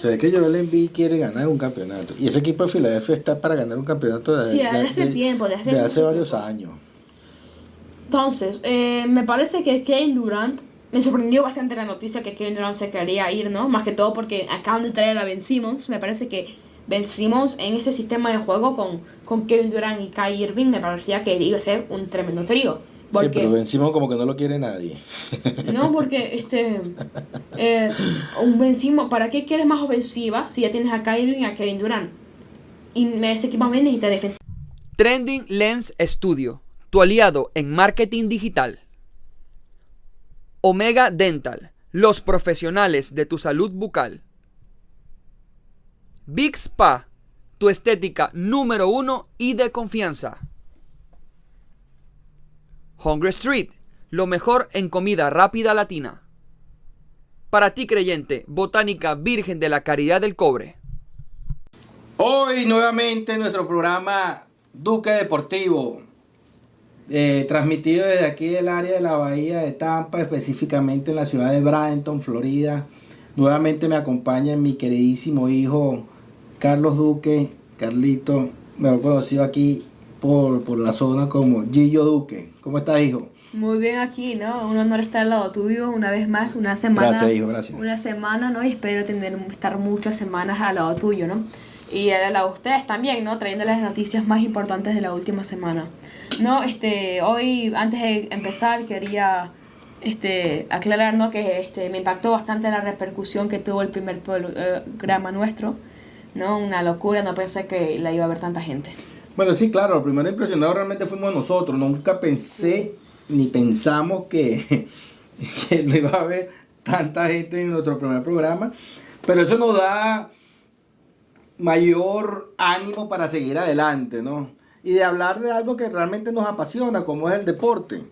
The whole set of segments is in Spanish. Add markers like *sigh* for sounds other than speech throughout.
Se ve que Joel Embiid quiere ganar un campeonato. Y ese equipo de Filadelfia está para ganar un campeonato de, Sí, de- hace de- tiempo, hace de hace varios tiempo. años. Entonces, eh, me parece que Kevin Durant, me sorprendió bastante la noticia que Kevin Durant se quería ir, ¿no? Más que todo porque acaban de traer a Ben Simmons. Me parece que Ben Simmons en ese sistema de juego con, con Kevin Durant y Kai Irving me parecía que iba a ser un tremendo trío. Sí, pero Ben como que no lo quiere nadie. *laughs* No, porque este eh, un Ben ¿para qué quieres más ofensiva si ya tienes a Irving y a Kevin Durant? Y ese equipo también necesita defensiva. Trending Lens Studio, tu aliado en marketing digital. Omega Dental, los profesionales de tu salud bucal. Big Spa, tu estética número uno y de confianza. Hungry Street, lo mejor en comida rápida latina. Para ti creyente, Botánica Virgen de la Caridad del Cobre. Hoy nuevamente nuestro programa Duque Deportivo, eh, transmitido desde aquí del área de la bahía de Tampa, específicamente en la ciudad de Bradenton, Florida. Nuevamente me acompaña mi queridísimo hijo Carlos Duque, Carlito, mejor conocido aquí por, por la zona como Gillo Duque. ¿Cómo estás, hijo? Muy bien aquí, ¿no? Un honor estar al lado tuyo una vez más, una semana. Gracias, hijo, gracias. Una semana, ¿no? Y espero tener, estar muchas semanas al lado tuyo, ¿no? Y al lado de ustedes también, ¿no? Trayéndoles las noticias más importantes de la última semana. No, este, hoy, antes de empezar, quería este, aclarar, ¿no? Que este, me impactó bastante la repercusión que tuvo el primer programa nuestro, ¿no? Una locura, no pensé que la iba a ver tanta gente. Bueno, sí, claro, lo primero impresionado realmente fuimos nosotros. Nunca pensé ni pensamos que, *laughs* que no iba a haber tanta gente en nuestro primer programa. Pero eso nos da mayor ánimo para seguir adelante, ¿no? Y de hablar de algo que realmente nos apasiona, como es el deporte.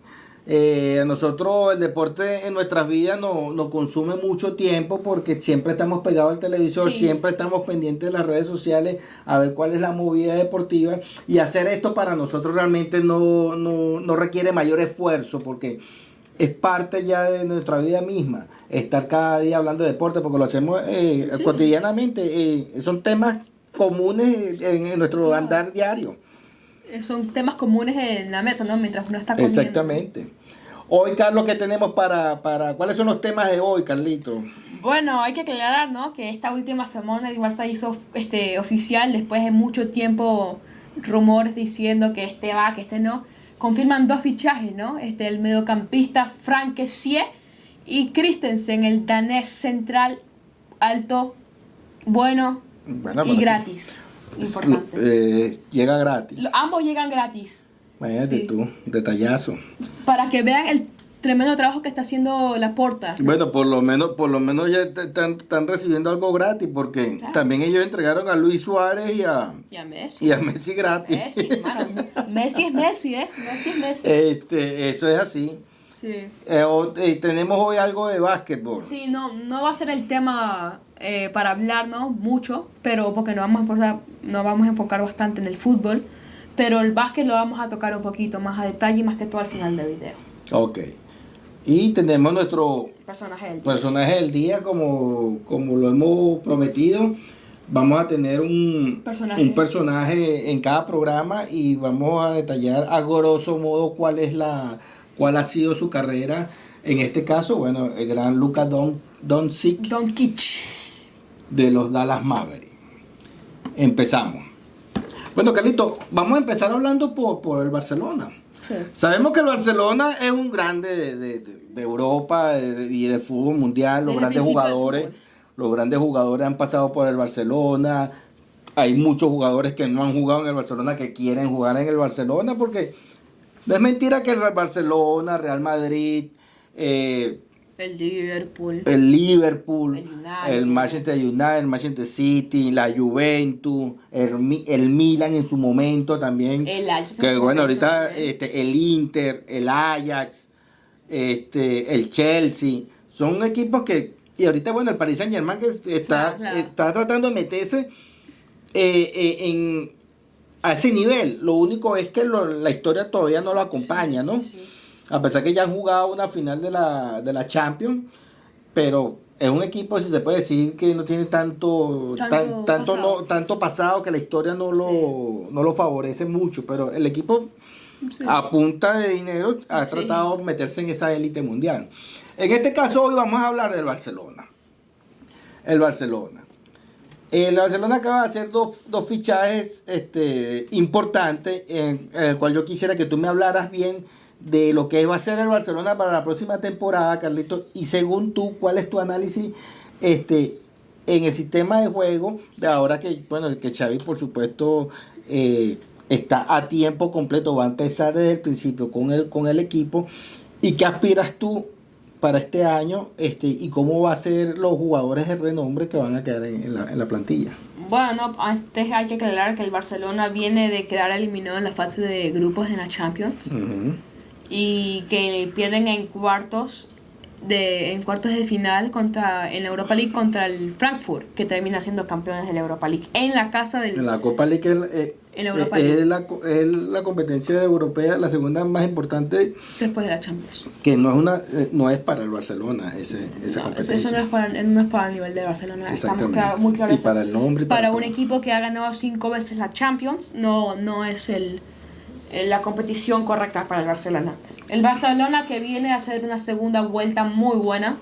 Eh, a nosotros el deporte en nuestras vidas no- nos consume mucho tiempo porque siempre estamos pegados al televisor, Sí. siempre estamos pendientes de las redes sociales a ver cuál es la movida deportiva y hacer esto para nosotros realmente no, no, no requiere mayor esfuerzo porque es parte ya de nuestra vida misma estar cada día hablando de deporte porque lo hacemos eh, cotidianamente, eh, son temas comunes en, en nuestro andar diario. Eh, Son temas comunes en la mesa, ¿no? Mientras uno está comiendo. Exactamente. Hoy, Carlos, ¿qué tenemos para, para... ¿Cuáles son los temas de hoy, Carlito? Bueno, hay que aclarar, ¿no? Que esta última semana el Barça hizo este, oficial, después de mucho tiempo rumores diciendo que este va, que este no. Confirman dos fichajes, ¿no? Este, el mediocampista Frank Kessie y Christensen, el danés central alto, bueno Bueno, y gratis. Importante. Eh, llega gratis. Lo- ambos llegan gratis. Imagínate sí. tú, detallazo. Para que vean el tremendo trabajo que está haciendo la porta. Bueno, por lo menos, por lo menos ya están, están recibiendo algo gratis, porque Claro. también ellos entregaron a Luis Suárez y a, Y a Messi. y a Messi gratis. Messi. *laughs* Messi es Messi, ¿eh? Messi es Messi. Este, eso es así. Sí. Eh, o- eh, tenemos hoy algo de básquetbol. Sí, no, no va a ser el tema eh, para hablar, ¿no? Mucho, pero porque nos vamos, a enfocar, nos vamos a enfocar bastante en el fútbol. Pero el básquet lo vamos a tocar un poquito más a detalle, más que todo al final del video. Ok. Y tenemos nuestro Personaje del día. personaje del día, como, como lo hemos prometido. Vamos a tener un Personaje. un personaje en cada programa y vamos a detallar a grosso modo cuál es la cuál ha sido su carrera. En este caso, bueno, el gran Luka Don, Doncic Don Kitsch. De los Dallas Mavericks. Empezamos. Bueno, Carlito, vamos a empezar hablando por, por el Barcelona. Sí. Sabemos que el Barcelona es un grande de, de- Europa y del fútbol mundial. Los Desde grandes jugadores, los grandes jugadores han pasado por el Barcelona. Hay muchos jugadores que no han jugado en el Barcelona que quieren jugar en el Barcelona porque no es mentira que el Barcelona, Real Madrid, eh, El Liverpool. el Liverpool, El United. el Manchester United, el Manchester City, la Juventus, el, el Milan en su momento también. El Ajax que bueno, ahorita también. este, el Inter, el Ajax, este, el Chelsea, son equipos que y ahorita bueno el Paris Saint Germain que es- está Claro, claro. está tratando de meterse eh, eh, en a ese nivel. Lo único es que lo- la historia todavía no lo acompaña, ¿no? Sí, sí. A pesar que ya han jugado una final de la, de la Champions, pero es un equipo, si se puede decir, que no tiene tanto Tanto tan- tanto, pasado. no, tanto pasado que la historia no lo, no lo favorece mucho, pero el equipo a punta de dinero ha Sí. tratado de meterse en esa élite mundial. En este caso hoy vamos a hablar del Barcelona. El Barcelona. El Barcelona acaba de hacer dos, dos fichajes este, importantes en, en el cual yo quisiera que tú me hablaras bien de lo que va a ser el Barcelona para la próxima temporada, Carlitos, y según tú, ¿cuál es tu análisis este, en el sistema de juego de ahora que, bueno, que Xavi, por supuesto, eh, está a tiempo completo, va a empezar desde el principio con el, con el equipo, y qué aspiras tú para este año este, y cómo va a ser los jugadores de renombre que van a quedar en, en la, en la plantilla. Bueno, no, antes hay que aclarar que el Barcelona viene de quedar eliminado en la fase de grupos de la Champions y que pierden en cuartos de en cuartos de final contra en la Europa League contra el Frankfurt, que termina siendo campeones de la Europa League en la casa del En la Copa League es, eh, En la Europa es- League. es la, es la competencia europea, la segunda más importante, después de la Champions. que no es una eh, no es para el Barcelona ese, esa No, competencia. eso no es para no es para el nivel de Barcelona, estamos muy claros. Y para el nombre para para un equipo que ha ganado cinco veces la Champions, no, no es el- la competición correcta para el Barcelona. El Barcelona que viene a hacer una segunda vuelta muy buena,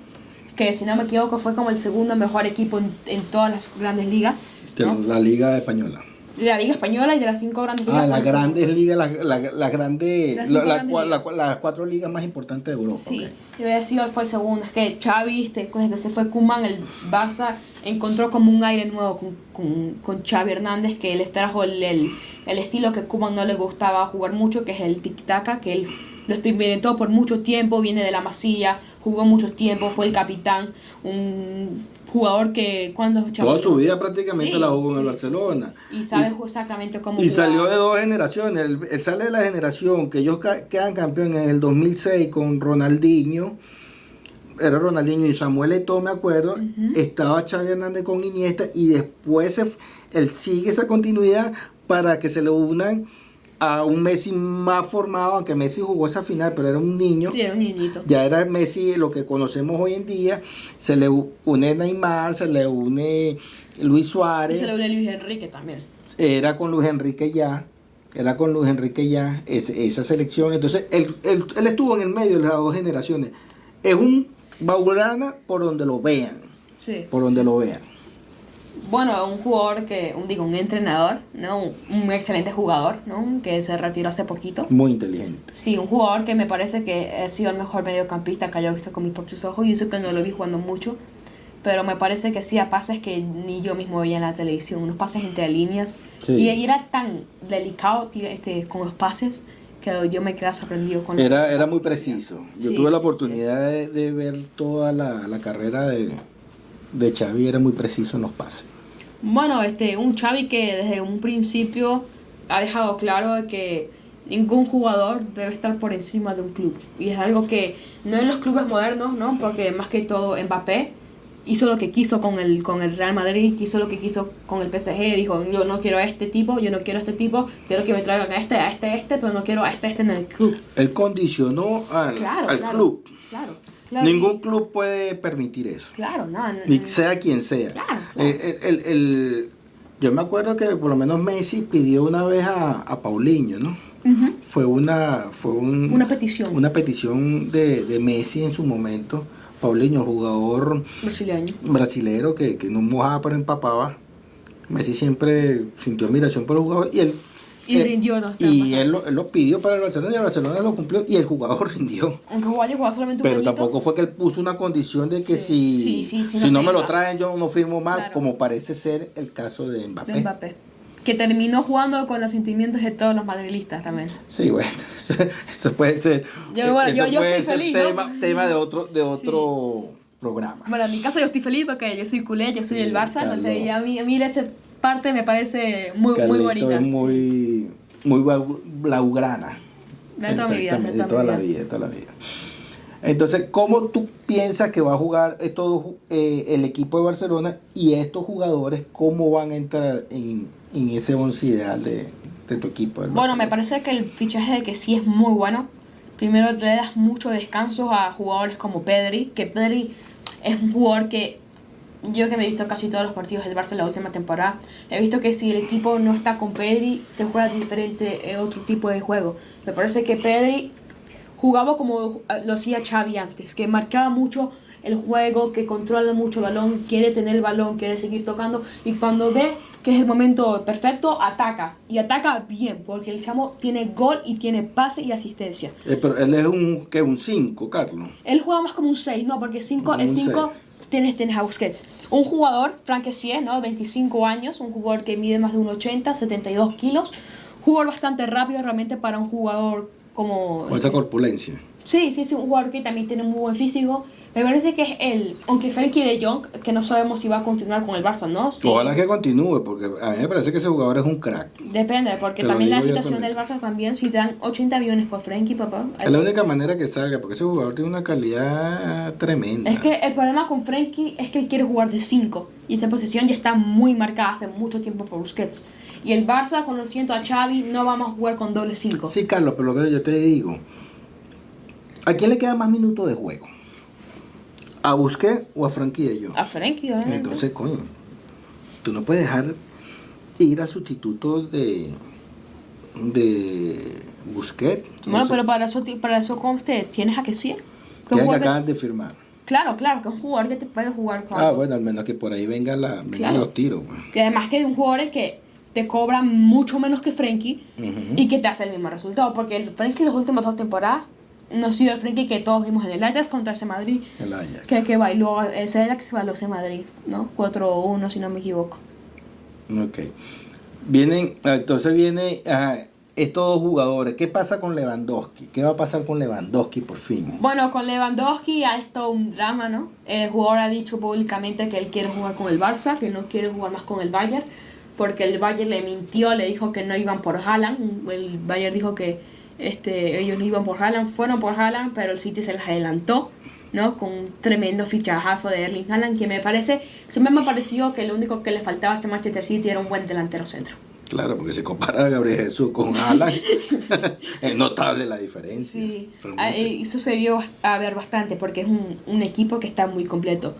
que si no me equivoco fue como el segundo mejor equipo en, en todas las grandes ligas. de ¿no? la Liga Española. De la Liga Española y de las cinco grandes ligas. Ah, las grandes ligas, las grandes, Las la- grandes ligas. cuatro ligas más importantes de Europa. Sí, ok. yo había sido fue segundo. Es que Xavi, este, desde que se fue Kuman, el Barça encontró como un aire nuevo con, con, con Xavi Hernández, que él trajo el, el, el estilo que Kuman no le gustaba jugar mucho, que es el tic-tac, que él lo experimentó por mucho tiempo, viene de la masilla, jugó mucho tiempo, fue el capitán, un jugador que cuando Toda su vida prácticamente Sí, la jugó en el Barcelona. sí. Y sabe Y- exactamente cómo Y salió de dos generaciones. Él, él sale de la generación que ellos ca- quedan campeones en el 2006 con Ronaldinho. Era Ronaldinho y Samuel Eto'o, me acuerdo. Estaba Xavi Hernández con Iniesta y después se él sigue esa continuidad para que se le unan a un Messi más formado, aunque Messi jugó esa final, pero era un niño. Sí, era un niñito. Ya era Messi lo que conocemos hoy en día. Se le une Neymar, se le une Luis Y Suárez se le une Luis Enrique también. era con Luis Enrique ya, era con Luis Enrique ya, ese- esa selección. Entonces, él, él- él estuvo en el medio de las dos generaciones. Es un Baurana por donde lo vean, Sí. por donde lo vean. Bueno, un jugador que, un, digo, un entrenador, ¿no? Un, un excelente jugador, ¿no? Que se retiró hace poquito. Muy inteligente. Sí, un jugador que me parece que ha sido el mejor mediocampista que haya visto con mis propios ojos. Y eso que no lo vi jugando mucho. Pero me parece que sí, a pases que ni yo mismo veía en la televisión. Unos pases entre líneas. Sí. Y, era tan delicado este, con los pases que yo me quedé sorprendido con Era, era muy preciso. Yo Sí, tuve la sí, sí. oportunidad de, de ver toda la, la carrera de, de Xavi, era muy preciso en los pases. Bueno, este, un Xavi que desde un principio ha dejado claro que ningún jugador debe estar por encima de un club. Y es algo que no en los clubes modernos, ¿no? Porque más que todo Mbappé hizo lo que quiso con el, con el Real Madrid, hizo lo que quiso con el PSG, dijo, yo no quiero a este tipo, yo no quiero a este tipo, quiero que me traigan a este, a este, a este, pero no quiero a este, a este en el club. Él condicionó al, Claro, al claro, club. Claro, claro. Ningún club puede permitir eso. Claro, no, no, Ni sea quien sea. Eh, el- el- el- yo me acuerdo que por lo menos Messi pidió una vez a, a Paulinho, ¿no? Fue una, fue un- Una petición. una petición de, de Messi en su momento. Paulinho, jugador Brasileño. brasilero que, que no mojaba pero empapaba. Messi siempre sintió admiración por el jugador y él, Y eh, rindió, ¿no? y él lo, él lo pidió para el Barcelona y el Barcelona lo cumplió y el jugador *laughs* rindió. Aunque jugaba, solamente un Pero tampoco fue que él puso una condición de que Sí. si, Sí, sí, sí, si no me lo traen yo no firmo más, Claro. como parece ser el caso de Mbappé. de Mbappé. Que terminó jugando con los sentimientos de todos los madrilistas también. Sí, bueno, *laughs* eso, eso puede ser, Yo, bueno, yo- eso yo puede estoy ser feliz, ¿no? tema, tema de otro, de otro programa. Bueno, en mi caso yo estoy feliz porque yo soy culé, yo soy Sí, el Barça, entonces Carlos. ya a mí, a mí esa parte me parece muy, muy bonita. es muy, muy blau- blaugrana. De toda mi vida, Exactamente, de de toda toda mi la vida. de toda la vida. Entonces, ¿cómo tú piensas que va a jugar estos, eh, el equipo de Barcelona y estos jugadores, cómo van a entrar en, en ese once ideal de, de tu equipo? Bueno, me parece que el fichaje de que sí es muy bueno. Primero le das mucho descanso a jugadores como Pedri, que Pedri es un jugador que yo que me he visto casi todos los partidos del Barça en la última temporada, he visto que si el equipo no está con Pedri, se juega diferente eh, otro tipo de juego. Me parece que Pedri jugaba como lo hacía Xavi antes, que marcaba mucho el juego, que controla mucho el balón, quiere tener el balón, quiere seguir tocando y cuando ve que es el momento perfecto, ataca. Y ataca bien, porque el chamo tiene gol y tiene pase y asistencia. Eh, pero él es un que un 5, Carlos. Él juega más como un 6, no, porque 5 Como es un 5 seis. tienes, tienes a Busquets. Un jugador, Frank Kessié, ¿no? 25 años, un jugador que mide más de 1,80, 72 kilos. Jugador bastante rápido realmente para un jugador como... Con esa corpulencia. Sí, sí, sí, un jugador que también tiene muy buen físico. Me parece que es él, aunque Frenkie de Jong, que no sabemos si va a continuar con el Barça, ¿no? Sí. Ojalá que continúe, porque a mí me parece que ese jugador es un crack. Depende, porque Te también la situación del. Barça también, si te dan 80 millones por Frenkie, papá. Es la única manera que salga, porque ese jugador tiene una calidad tremenda. Es que el problema con Frenkie es que él quiere jugar de 5 y esa posición ya está muy marcada hace mucho tiempo por Busquets. Y el Barça, conociendo a Xavi, no vamos a jugar con doble 5. Sí, Carlos, pero lo que yo te digo, ¿a quién le queda más minutos de juego? ¿A Busquets o a Frankie de Jong? A Frenkie, obviamente. Entonces, coño, tú no puedes dejar ir al sustituto de de Busquets. bueno, Eso- pero para eso, para eso con usted tienes a que sí. que que acaban de firmar. Claro, claro, que es un jugador que te puede jugar con Ah, bueno, al menos que por ahí vengan la, vengan Claro. los tiros. pues. Y además que es un jugador que te cobra mucho menos que Frenkie Ujú. y que te hace el mismo resultado. Porque el Frenkie las últimas dos temporadas no ha sido el Frenkie que todos vimos en el Ajax contra ese Madrid. El Ajax. Que, que bailó, ese Ajax bailó ese Madrid, ¿no? 4-1 si no me equivoco. Ok. Vienen, ah, entonces viene ah, estos dos jugadores. ¿Qué pasa con Lewandowski? ¿Qué va a pasar con Lewandowski por fin? Bueno, con Lewandowski ha estado un drama, ¿no? El jugador ha dicho públicamente que él quiere jugar con el Barça, que no quiere jugar más con el Bayern, porque el Bayern le mintió, le dijo que no iban por Haaland. El Bayern dijo que este, ellos no iban por Haaland, fueron por Haaland, pero el City se les adelantó, ¿no? Con un tremendo fichajazo de Erling Haaland, que me parece, siempre me ha parecido que lo único que le faltaba a este Manchester City era un buen delantero centro. Claro, porque si compara a Gabriel Jesús con Alan, *laughs* *laughs* es notable la diferencia. Sí, realmente. ah, eh, eso se vio a ver bastante porque es un, un equipo que está muy completo.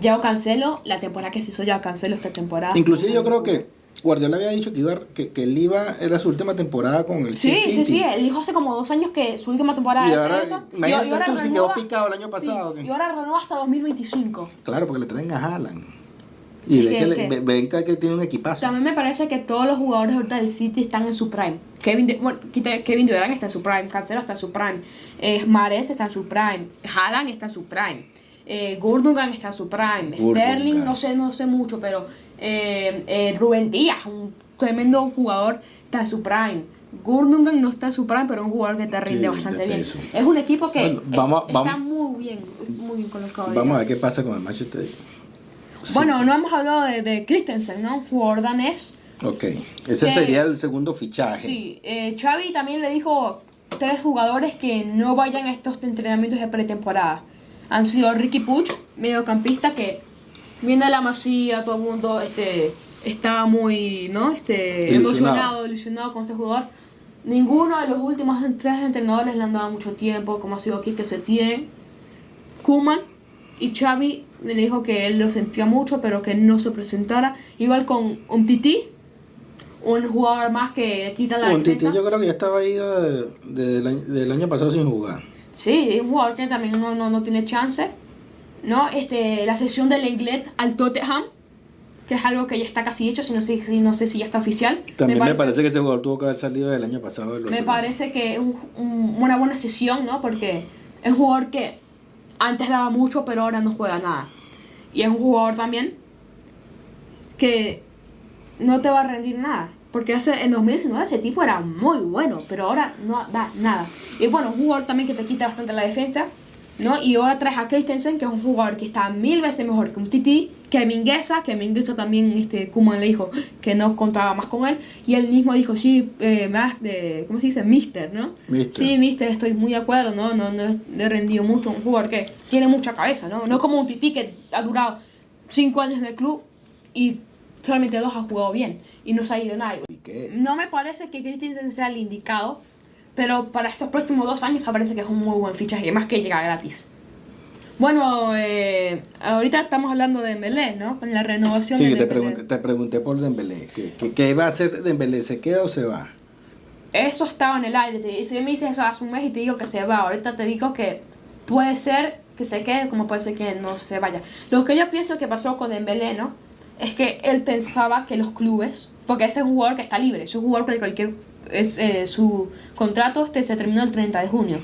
Yao Cancelo, la temporada que se hizo Yao Cancelo esta temporada. Inclusive yo creo que Guardiola había dicho que, iba, que, que él iba, era su última temporada con el Sí, City. sí, sí, él dijo hace como dos años que su última temporada Y ahora, esta, imagínate tú, si quedó renueva- picado el año sí, pasado, ¿qué? y ahora renueva hasta 2025. Claro, porque le traen a Haaland. Y ven que- le- que- ve- ven que, tiene un equipazo. También me parece que todos los jugadores ahorita del City están en su prime. Kevin, de, bueno, Kevin Durant está en su prime, Cancelo está en su prime, eh, Mahrez está en su prime, Haaland está en su prime, eh, Gundogan está en su prime. Sterling no sé, no sé mucho, pero eh, eh, Rubén Díaz, un tremendo jugador, está en su prime. Gundogan no está en su prime, pero es un jugador que te rinde Sí, bastante bien. Es un equipo que Bueno, vamos- es- vamos- está muy bien, muy bien colocado. ahorita. Vamos a ver qué pasa con el Manchester. Sí. Bueno, no hemos hablado de, de Christensen, ¿no? Un jugador danés. Ok, ese que- sería el segundo fichaje. Sí, eh, Xavi también le dijo tres jugadores que no vayan a estos entrenamientos de pretemporada. Han sido Ricky Puch, mediocampista que viene de la masía, todo el mundo este, está muy ¿no? este, Ilusionado. emocionado, ilusionado con ese jugador. Ninguno de los últimos tres entrenadores le han dado mucho tiempo, como ha sido Quique Setién, Kuman y Xavi le dijo que él lo sentía mucho, pero que no se presentara. Igual con un Titi, un jugador más que quita la Un Titi defensa. yo creo que ya estaba ahí de- de- del, año, del año pasado sin jugar. Sí, es un jugador que también no, no, no tiene chance. ¿No? Este, la sesión del Lenglet al Tottenham, que es algo que ya está casi hecho, si no sé, si, no sé si ya está oficial. También me parece, que ese jugador tuvo que haber salido del año pasado. Me parece que es un- un- una buena sesión, ¿no? Porque es un jugador que antes daba mucho, pero ahora no juega nada. Y es un jugador también que no te va a rendir nada. Porque hace, en 2019 ese tipo era muy bueno, pero ahora no da nada. Y bueno, un jugador también que te quita bastante la defensa, ¿no? Y ahora traes a Christensen, que es un jugador que está mil veces mejor que un Titi, que Mingueza, que Mingueza también, este, Kuman le dijo que no contaba más con él. Y él mismo dijo, sí, eh, más de, ¿cómo se dice? Mister, ¿no? Mister. Sí, mister, estoy muy de acuerdo, ¿no? No, no he rendido mucho. Un jugador que tiene mucha cabeza, ¿no? No como un Titi que ha durado cinco años en el club y solamente dos ha jugado bien y no se ha ido nada. ¿Y qué? No me parece que Christensen sea el indicado, pero para estos próximos dos años me parece que es un muy buen fichaje, más que llega gratis. Bueno, eh, ahorita estamos hablando de Dembélé, ¿no? Con la renovación Sí, de te Dembélé. pregunté, te pregunté por Dembélé. ¿Qué, qué, qué va a hacer Dembélé? ¿Se queda o se va? Eso estaba en el aire. Y si me dices eso hace un mes y te digo que se va, ahorita te digo que puede ser que se quede como puede ser que no se vaya. Lo que yo pienso que pasó con Dembélé, ¿no? Es que él pensaba que los clubes, porque ese es un jugador que está libre, es un jugador que cualquier es, eh, su contrato este se terminó el 30 de junio.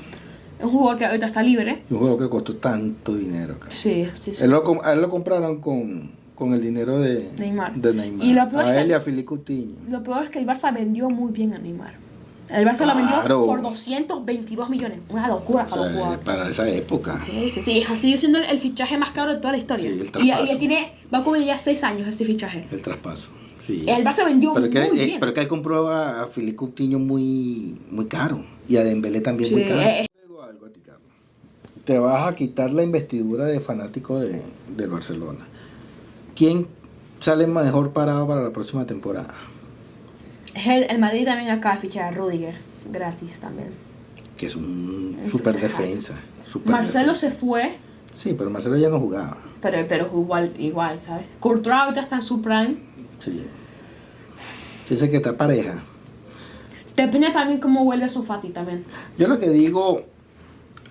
Es un jugador que ahorita está libre. Un juego que costó tanto dinero. cara. Sí, sí, sí. Él lo, a él lo compraron con, con el dinero de Neymar. De Neymar. Y lo peor a él y a Filipe Coutinho. Lo peor es que el Barça vendió muy bien a Neymar. El Barça lo vendió Claro. por 222 millones. Una locura O para los sea, jugadores. para esa época. Sí, sí, sí. Sigue siendo el, el fichaje más caro de toda la historia. Sí, el y, traspaso. y tiene, va a cubrir ya 6 años ese fichaje. El traspaso. Sí. El Barça vendió pero que, muy eh, bien. pero que él compró a, a Filipe Coutinho muy, muy caro. Y a Dembélé también Sí, muy caro. eh, eh. Te vas a quitar la investidura de fanático de, del Barcelona. ¿Quién sale mejor parado para la próxima temporada? El, el Madrid también acaba de fichar a Rudiger. Gratis también. Que es un super defensa. super Marcelo defensa. se fue, Sí, pero Marcelo ya no jugaba. pero, pero igual, igual, ¿sabes? Courtois ahorita está en su prime. Sí. Dice que está pareja. Depende también cómo vuelve su Fati también. Yo lo que digo,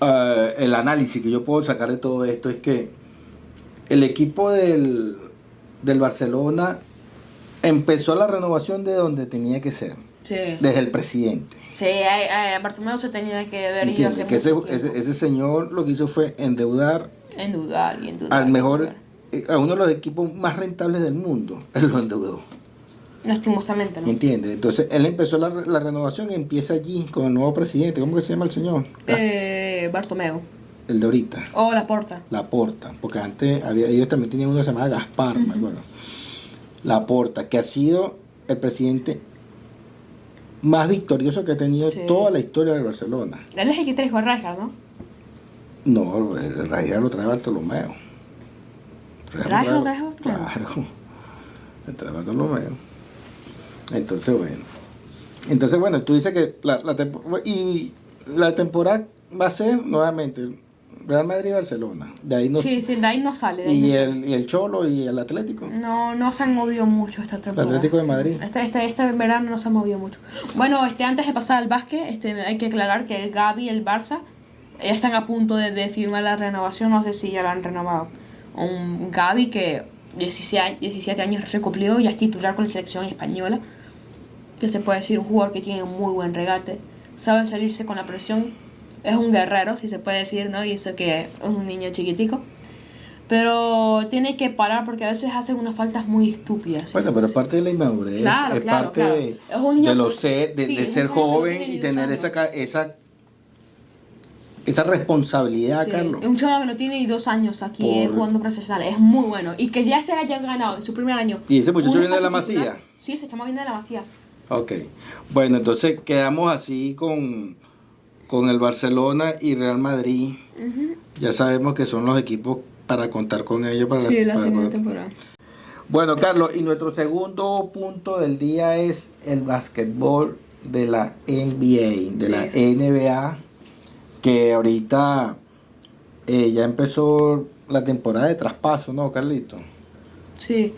eh, el análisis que yo puedo sacar de todo esto es que el equipo del, del Barcelona empezó la renovación de donde tenía que ser, Sí. desde el presidente. Sí, eh, eh, Bartomeu se tenía que ver ¿Entiendes? Que ese, ese, ese señor lo que hizo fue endeudar En dudar y en dudar. al mejor, dudar. eh, a uno de los equipos más rentables del mundo. *laughs* Él lo endeudó. Lastimosamente, ¿no? ¿Entiendes? Entonces él empezó la, la renovación y empieza allí con el nuevo presidente. ¿Cómo que se llama el señor? Eh, Bartomeu. El de ahorita. O La Porta. La Porta, porque antes había, ellos también tenían uno que se llamaba Gaspar, me acuerdo. La Porta, que ha sido el presidente más victorioso que ha tenido Sí. toda la historia del Barcelona. Él es el que trajo a Rijkaard, ¿no? No, el Rayal lo trae Bartolomeo. ¿Rijkaard lo trae Bartolomeo? Claro, lo trae Bartolomeo. Entonces, bueno. Entonces, bueno, tú dices que la, la y la temporada va a ser nuevamente Real Madrid y Barcelona. De ahí no, Sí, sí, de ahí no sale. de y el, y el Cholo y el Atlético. No, no se han movido mucho esta temporada. Atlético de Madrid. Este, este, este verano no se ha movido mucho. Bueno, este, antes de pasar al básquet, este, hay que aclarar que el Gaby y el Barça ya están a punto de, de firmar la renovación. No sé si ya la han renovado. Un Gaby que 17, 17 años se cumplió y es titular con la selección española. Que se puede decir un jugador que tiene un muy buen regate. Sabe salirse con la presión. Es un guerrero, si se puede decir, ¿no? Y eso que es un niño chiquitico. Pero tiene que parar porque a veces hacen unas faltas muy estúpidas. Bueno, pero es parte de la inmadurez, Claro, es claro, parte claro. de, Es un niño de, lo ser, de, sí, de ser joven y tener esa, esa, esa responsabilidad, Sí, Carlos. Es un chaval que no tiene ni dos años aquí eh, Por- jugando profesional. Es muy bueno. Y que ya se haya ganado en su primer año. ¿Y ese muchacho viene de la. Masía? Sí, ese chamo viene de la Masía. Ok, bueno, entonces quedamos así con, con el Barcelona y Real Madrid. Ya sabemos que son los equipos para contar con ellos para Sí, la segunda para- temporada. Bueno, Carlos, y nuestro segundo punto del día es el básquetbol de la NBA, de Sí. la NBA, que ahorita eh, ya empezó la temporada de traspaso, ¿no, Carlito? Sí.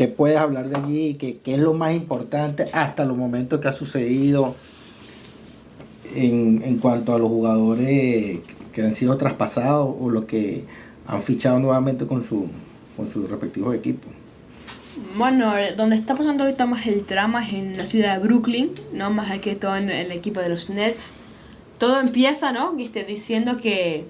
¿Qué puedes hablar de allí? ¿Qué, qué es lo más importante hasta los momentos que ha sucedido en, en cuanto a los jugadores que han sido traspasados o los que han fichado nuevamente con, su, con sus respectivos equipos? Bueno, donde está pasando ahorita más el drama es en la ciudad de Brooklyn, ¿no? Más que todo en el equipo de los Nets. Todo empieza, ¿no? Este, diciendo que,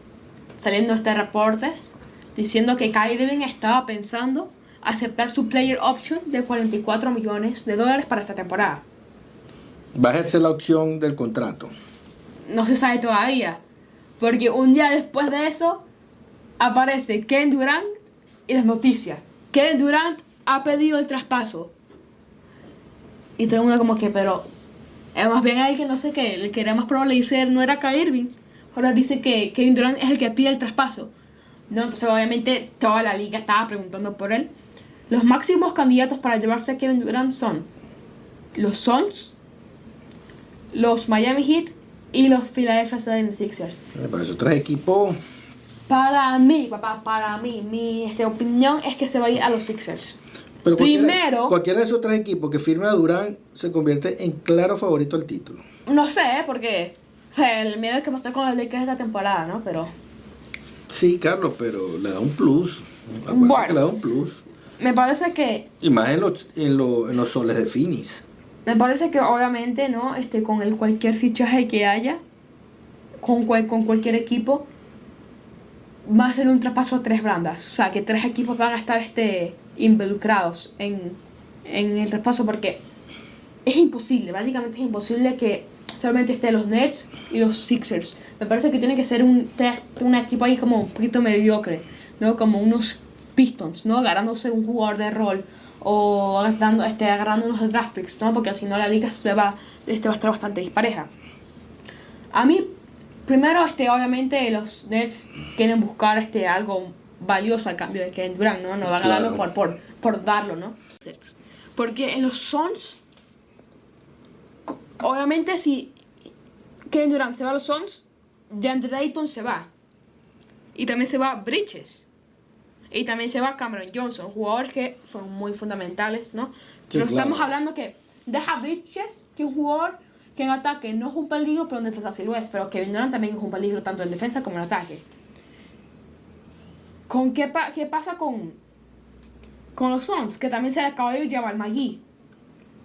saliendo este reportes, diciendo que Kyrie estaba pensando aceptar su player option de 44 millones de dólares para esta temporada. Va a ejercer la opción del contrato. No se sabe todavía, porque un día después de eso aparece Ken Durant y las noticias. Ken Durant ha pedido el traspaso. Y todo el mundo como que, pero es más bien él que no sé qué, el que era más probable irse no era Kyrie Irving. Ahora dice que Kevin Durant es el que pide el traspaso. No, entonces obviamente toda la liga estaba preguntando por él. Los máximos candidatos para llevarse a Kevin Durant son los Suns, los Miami Heat y los Philadelphia 76ers. Eh, Pero esos tres equipos Para mí, papá, para mí, mi este, opinión es que se va a ir a los Sixers. Pero cualquiera, Primero- cualquiera de esos tres equipos que firme a Durán se convierte en claro favorito al título. No sé, porque el, mira lo que pasó con los Lakers esta temporada, ¿no? Pero Sí, Carlos, pero le da un plus. Bueno. que le da un plus. Me parece que Y más en los, en, lo- en los soles de Finis. Me parece que obviamente, ¿no? Este, con el cualquier fichaje que haya, con, cual- con cualquier equipo, va a ser un traspaso a tres bandas. O sea, que tres equipos van a estar este, involucrados en, en el traspaso porque es imposible, básicamente es imposible que solamente estén los Nets y los Sixers. Me parece que tiene que ser un, un equipo ahí como un poquito mediocre, ¿no? Como unos Pistons, ¿no? Agarrándose un jugador de rol o dando, este, agarrando unos draft picks, ¿no? Porque si no la liga se va, este, va a estar bastante dispareja. A mí, primero, este, obviamente los Nets quieren buscar este, algo valioso al cambio de Kevin Durant, ¿no? No van a Claro. darlo por, por, por darlo, ¿no? Porque en los Suns, obviamente si Kevin Durant se va a los Suns, DeAndre Ayton se va. Y también se va Bridges. Y también se va Cameron Johnson, jugadores que son muy fundamentales, ¿no? Sí, Pero claro. estamos hablando que deja Bridges, que es un jugador que en ataque no es un peligro, pero en defensa sí lo es. Pero Kevin Durant también es un peligro tanto en defensa como en ataque. ¿Con qué, pa- qué pasa con, con los Suns? Que también se le acaba de ir Jamal McGee.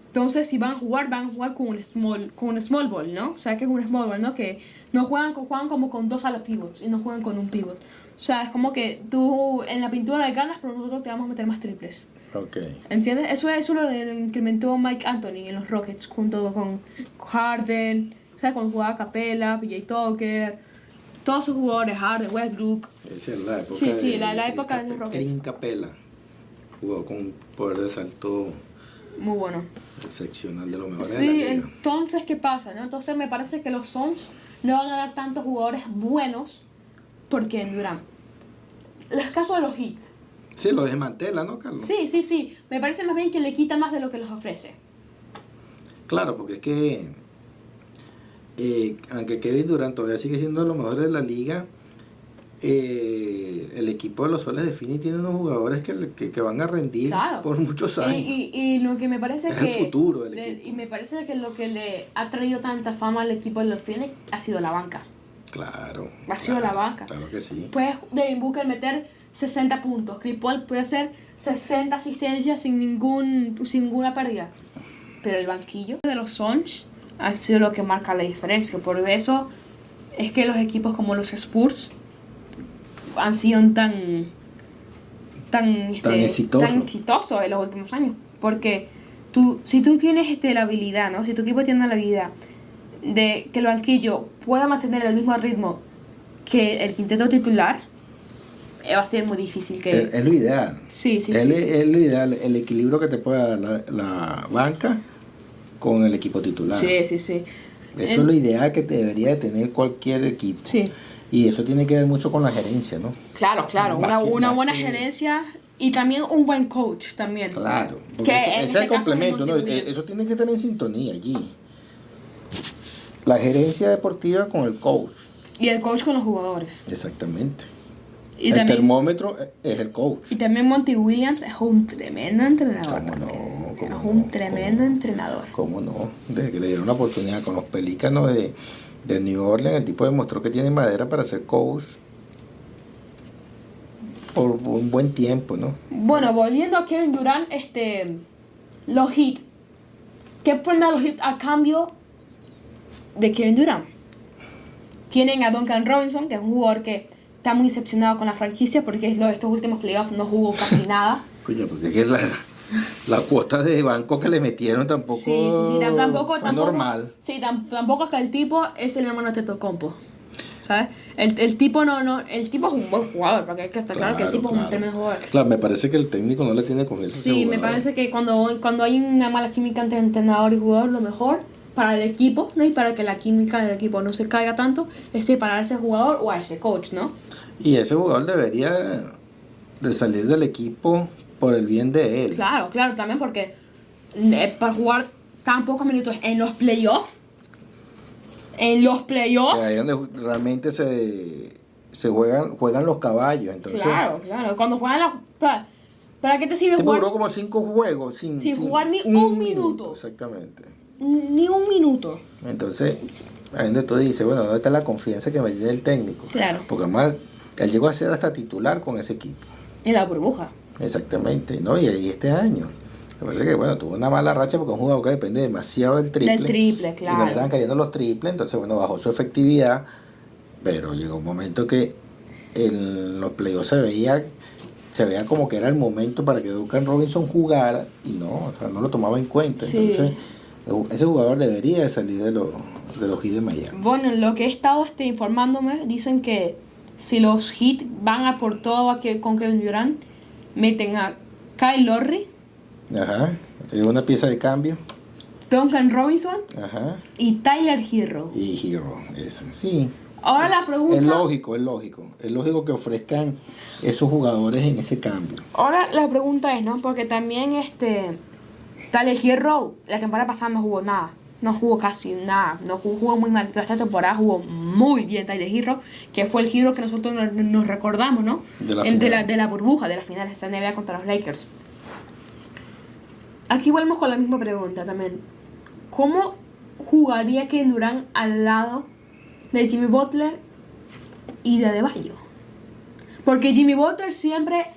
Entonces, si van a jugar, van a jugar con un small, con un small ball, ¿no? O sea, que es un small ball, ¿no? Que no juegan, juegan como con dos alas pivots y no juegan con un pivot. O sea, es como que tú en la pintura le ganas, pero nosotros te vamos a meter más triples. Ok. ¿Entiendes? Eso, eso lo incrementó Mike Anthony en los Rockets junto con Harden, o sea, cuando jugaba Capella, PJ Tucker, todos esos jugadores, Harden, Westbrook. Esa es la época Sí, sí, de la- época de los Rockets. Clint Capella. Jugó con un poder de salto Muy bueno. excepcional de los mejores Sí, de la liga. entonces, ¿qué pasa? No? Entonces, me parece que los Suns no van a dar tantos jugadores buenos porque en Durant. El caso de los Heat. Sí, lo desmantela, ¿no, Carlos? Sí, sí, sí. Me parece más bien que le quita más de lo que les ofrece. Claro, porque es que eh, aunque Kevin Durant todavía sigue siendo de los mejores de la liga, eh, el equipo de los Soles de Fini tiene unos jugadores que, que, que van a rendir Claro. por muchos Y, años. y, y lo que me parece Es que... el futuro del le- equipo. Y me parece que lo que le ha traído tanta fama al equipo de los Phoenix ha sido la banca. Claro. Ha sido claro, la banca. Claro que sí. Puede Devin Booker meter 60 puntos. Chris Paul puede hacer 60 asistencias sin, ningún, sin ninguna pérdida. Pero el banquillo de los Suns ha sido lo que marca la diferencia. Por eso es que los equipos como los Spurs han sido tan tan, este, Tan exitosos. tan exitosos en los últimos años. Porque tú, si tú tienes este, la habilidad, ¿no? si tu equipo tiene la habilidad de que el banquillo pueda mantener el mismo ritmo que el quinteto titular, eh, va a ser muy difícil que... Es, es lo ideal. sí, sí, es, sí. es lo ideal, el equilibrio que te puede dar la, la banca con el equipo titular. Sí, sí, sí. Eso es lo ideal que debería de tener cualquier equipo. Sí. Y eso tiene que ver mucho con la gerencia, ¿no? Claro, claro. Una, que- una más buena que- gerencia y también un buen coach también. Claro. Que este es el complemento, ¿no? Williams. Eso tiene que estar en sintonía allí. La gerencia deportiva con el coach. Y el coach con los jugadores. Exactamente. Y el también, termómetro es el coach. y también Monty Williams es un tremendo entrenador. ¿Cómo no? también. ¿Cómo es no? un tremendo ¿Cómo? entrenador. ¿Cómo no? Desde que le dieron la oportunidad con los pelícanos de, de New Orleans, el tipo demostró que tiene madera para ser coach por un buen tiempo, ¿no? Bueno, volviendo a Kevin Durant, este, los Heat. ¿Qué pueden dar los Heat a cambio de Kevin Durant? Tienen a Duncan Robinson, que es un jugador que está muy decepcionado con la franquicia porque es lo de estos últimos playoffs no jugó casi *laughs* nada. Coño, porque es que la, la cuota de banco que le metieron tampoco, Sí, sí, sí, tam- tampoco, fue tampoco, normal. Sí, tam- tampoco es que el tipo es el hermano de Tetocompo. ¿Sabes? El, el tipo no, no, el tipo es un buen jugador, porque hay que estar claro, que el tipo es un claro. tremendo jugador. Claro, me parece que el técnico no le tiene confianza. Sí, me parece que cuando, cuando hay una mala química entre entrenador y jugador, lo mejor para el equipo, ¿no? Y para que la química del equipo no se caiga tanto, es separar a ese jugador o a ese coach, ¿no? Y ese jugador debería de salir del equipo por el bien de él. Claro, claro, también porque eh, para jugar tan pocos minutos en los playoffs, en los playoffs, ahí es donde realmente se, se juegan, juegan los caballos. Entonces, claro, claro. Cuando juegan los... ¿Para, ¿para qué te sirve Este jugar? duró como cinco juegos sin, Sin jugar ni un minuto. Exactamente. Ni un minuto. Entonces, ahí donde tú dices, bueno, ¿dónde está la confianza que me tiene el técnico? Claro. Porque además, él llegó a ser hasta titular con ese equipo. En la burbuja. Exactamente, ¿no? Y, y este año. Lo que pasa es que, bueno, tuvo una mala racha porque un jugador que depende demasiado del triple. Del triple, Y no claro. le estaban cayendo los triples, entonces, bueno, bajó su efectividad. Pero llegó un momento que en los playoffs se veía, se veía como que era el momento para que Duncan Robinson jugara y no, o sea, no lo tomaba en cuenta. Sí. Entonces, ese jugador debería de salir de los, de los Heat de Miami. Bueno, en lo que he estado este, informándome, dicen que si los Heat van a por todo a que, con Kevin Durant, meten a Kyle Lowry, Ajá, es una pieza de cambio. Duncan Robinson Ajá, y Tyler Hero. y Hero, eso, sí. Ahora la pregunta... Es lógico, es lógico. Es lógico que ofrezcan esos jugadores en ese cambio. Ahora la pregunta es, ¿no? Porque también este Tyler Hero la temporada pasada no jugó nada. No jugó casi nada. No jugó, jugó muy mal. Pero esta temporada jugó muy bien Tyler Hero, que fue el Hero que nosotros nos, nos recordamos, ¿no? De la el de la, de la burbuja, de la final de NBA contra los Lakers. Aquí volvemos con la misma pregunta también. ¿Cómo jugaría Kevin Durant al lado de Jimmy Butler y de Adebayo? Porque Jimmy Butler siempre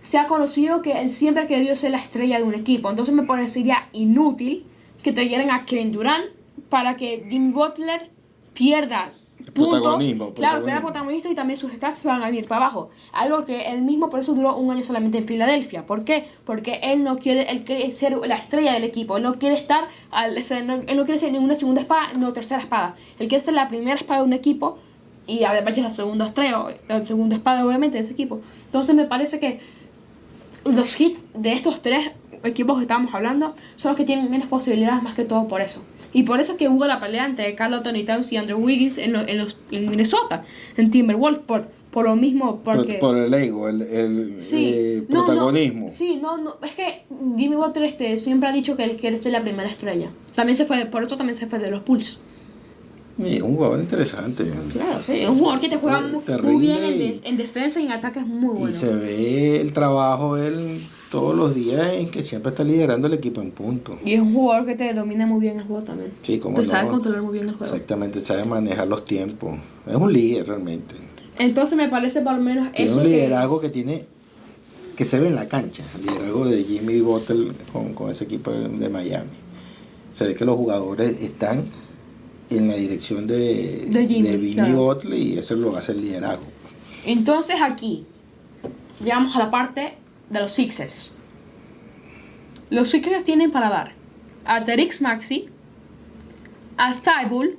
se ha conocido que él siempre ha querido ser la estrella de un equipo. Entonces me parecería inútil que trajeran a Kevin Durant para que Jimmy Butler pierda puntos. Protagonismo, Claro, pierda protagonista y también sus stats van a ir para abajo. Algo que él mismo por eso duró un año solamente en Filadelfia. ¿Por qué? Porque él no quiere, él quiere ser la estrella del equipo. Él no quiere estar, al, o sea, no- él no quiere ser ni una segunda espada, no tercera espada. Él quiere ser la primera espada de un equipo y además es la segunda estrella, la segunda espada obviamente de ese equipo. Entonces me parece que los hits de estos tres equipos que estamos hablando son los que tienen menos posibilidades más que todo por eso. Y por eso que hubo la pelea entre Carl Anthony Towns y Andrew Wiggins en, lo- en, los, en Minnesota, en Timberwolves, por, por lo mismo, porque... Por, por el ego, el, el Sí, no, no, protagonismo. sí, no, no, es que Jimmy Butler este, siempre ha dicho que él quiere ser la primera estrella. También se fue, por eso también se fue de los Bulls. Y es un jugador interesante. Claro, sí, es un jugador que te juega muy, bien en, y- de- en defensa y en ataque es muy Y bueno. se ve el trabajo él todos los días en que siempre está liderando el equipo en punto. Y es un jugador que te domina muy bien el juego también. Sí, como Te no. sabe controlar muy bien el juego. Exactamente, sabe manejar los tiempos. Es un líder realmente. Entonces me parece por lo menos Tiene eso un que- liderazgo que tiene que se ve en la cancha, el liderazgo de Jimmy Butler con, con ese equipo de Miami. Se ve que los jugadores están en la dirección de, De Jimmy, claro. Butler y eso lo hace el liderazgo. Entonces aquí llegamos a la parte de los Sixers. Los Sixers tienen para dar a Terix Maxi, a Thibault,